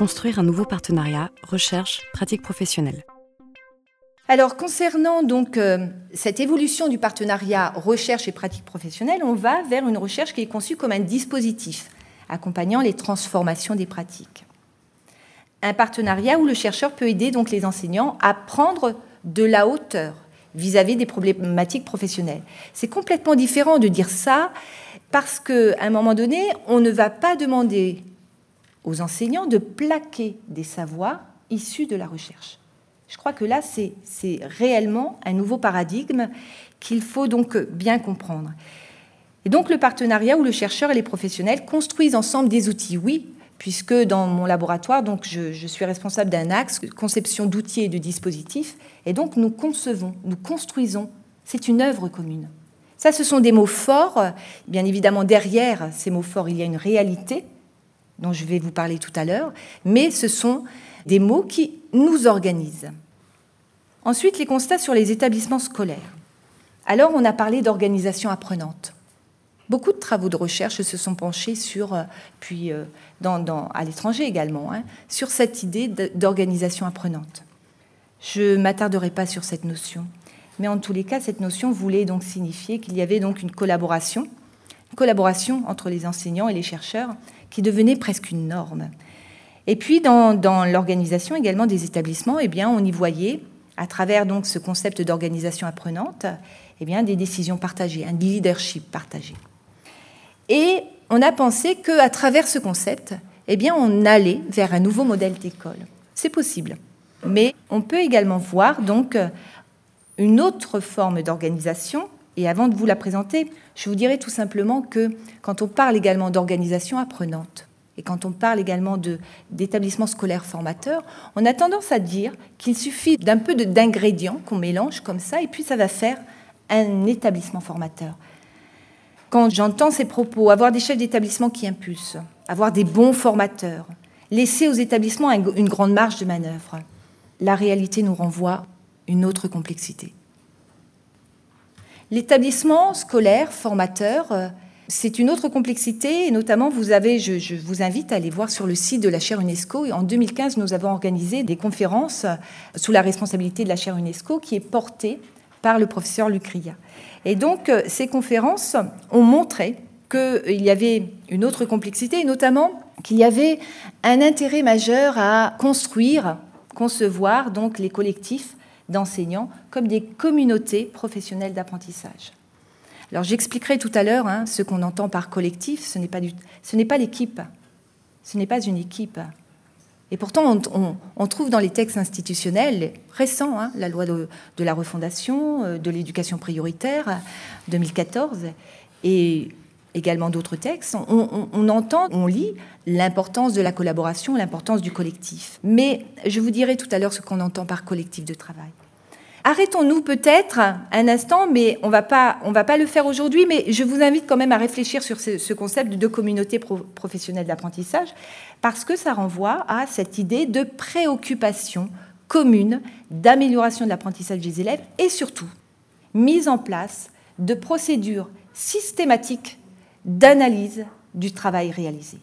construire un nouveau partenariat recherche-pratique professionnelle. Alors concernant donc euh, cette évolution du partenariat recherche et pratique professionnelle, on va vers une recherche qui est conçue comme un dispositif accompagnant les transformations des pratiques. Un partenariat où le chercheur peut aider donc les enseignants à prendre de la hauteur vis-à-vis des problématiques professionnelles. C'est complètement différent de dire ça parce qu'à un moment donné, on ne va pas demander aux enseignants de plaquer des savoirs issus de la recherche. Je crois que là, c'est réellement un nouveau paradigme qu'il faut donc bien comprendre. Et donc le partenariat où le chercheur et les professionnels construisent ensemble des outils, oui, puisque dans mon laboratoire, donc je, je suis responsable d'un axe conception d'outils et de dispositifs, et donc nous concevons, nous construisons. C'est une œuvre commune. Ça, ce sont des mots forts. Bien évidemment, derrière ces mots forts, il y a une réalité dont je vais vous parler tout à l'heure, mais ce sont des mots qui nous organisent. Ensuite, les constats sur les établissements scolaires. Alors, on a parlé d'organisation apprenante. Beaucoup de travaux de recherche se sont penchés sur, euh, puis euh, à l'étranger également, hein, sur cette idée d'organisation apprenante. Je ne m'attarderai pas sur cette notion, mais en tous les cas, cette notion voulait donc signifier qu'il y avait donc une collaboration, une collaboration entre les enseignants et les chercheurs qui devenait presque une norme. Et puis dans, l'organisation également des établissements, eh bien, on y voyait, à travers donc ce concept d'organisation apprenante, eh bien, des décisions partagées, un leadership partagé. Et on a pensé qu'à travers ce concept, eh bien, on allait vers un nouveau modèle d'école. C'est possible. Mais on peut également voir donc une autre forme d'organisation. Et avant de vous la présenter, je vous dirais tout simplement que quand on parle également d'organisation apprenante, et quand on parle également d'établissements scolaires formateurs, on a tendance à dire qu'il suffit d'un peu d'ingrédients qu'on mélange comme ça, et puis ça va faire un établissement formateur. Quand j'entends ces propos, avoir des chefs d'établissement qui impulsent, avoir des bons formateurs, laisser aux établissements une grande marge de manœuvre, la réalité nous renvoie une autre complexité. L'établissement scolaire formateur, euh, c'est une autre complexité, et notamment, vous avez, je, vous invite à aller voir sur le site de la chaire UNESCO. En 2015, nous avons organisé des conférences sous la responsabilité de la chaire UNESCO qui est portée par le professeur Lucria. Et donc, euh, ces conférences ont montré qu'il y avait une autre complexité, et notamment qu'il y avait un intérêt majeur à construire, concevoir donc les collectifs d'enseignants comme des communautés professionnelles d'apprentissage. Alors j'expliquerai tout à l'heure hein, ce qu'on entend par collectif, ce n'est pas, pas l'équipe, ce n'est pas une équipe, et pourtant, on, trouve dans les textes institutionnels récents, hein, la loi de, la refondation, euh, de l'éducation prioritaire, 2014, et également d'autres textes, on, entend, on lit l'importance de la collaboration, l'importance du collectif. Mais je vous dirai tout à l'heure ce qu'on entend par collectif de travail. Arrêtons-nous peut-être un instant, mais on va pas, on va pas le faire aujourd'hui. Mais je vous invite quand même à réfléchir sur ce, concept de communauté professionnelle d'apprentissage, parce que ça renvoie à cette idée de préoccupation commune d'amélioration de l'apprentissage des élèves et surtout mise en place de procédures systématiques d'analyse du travail réalisé.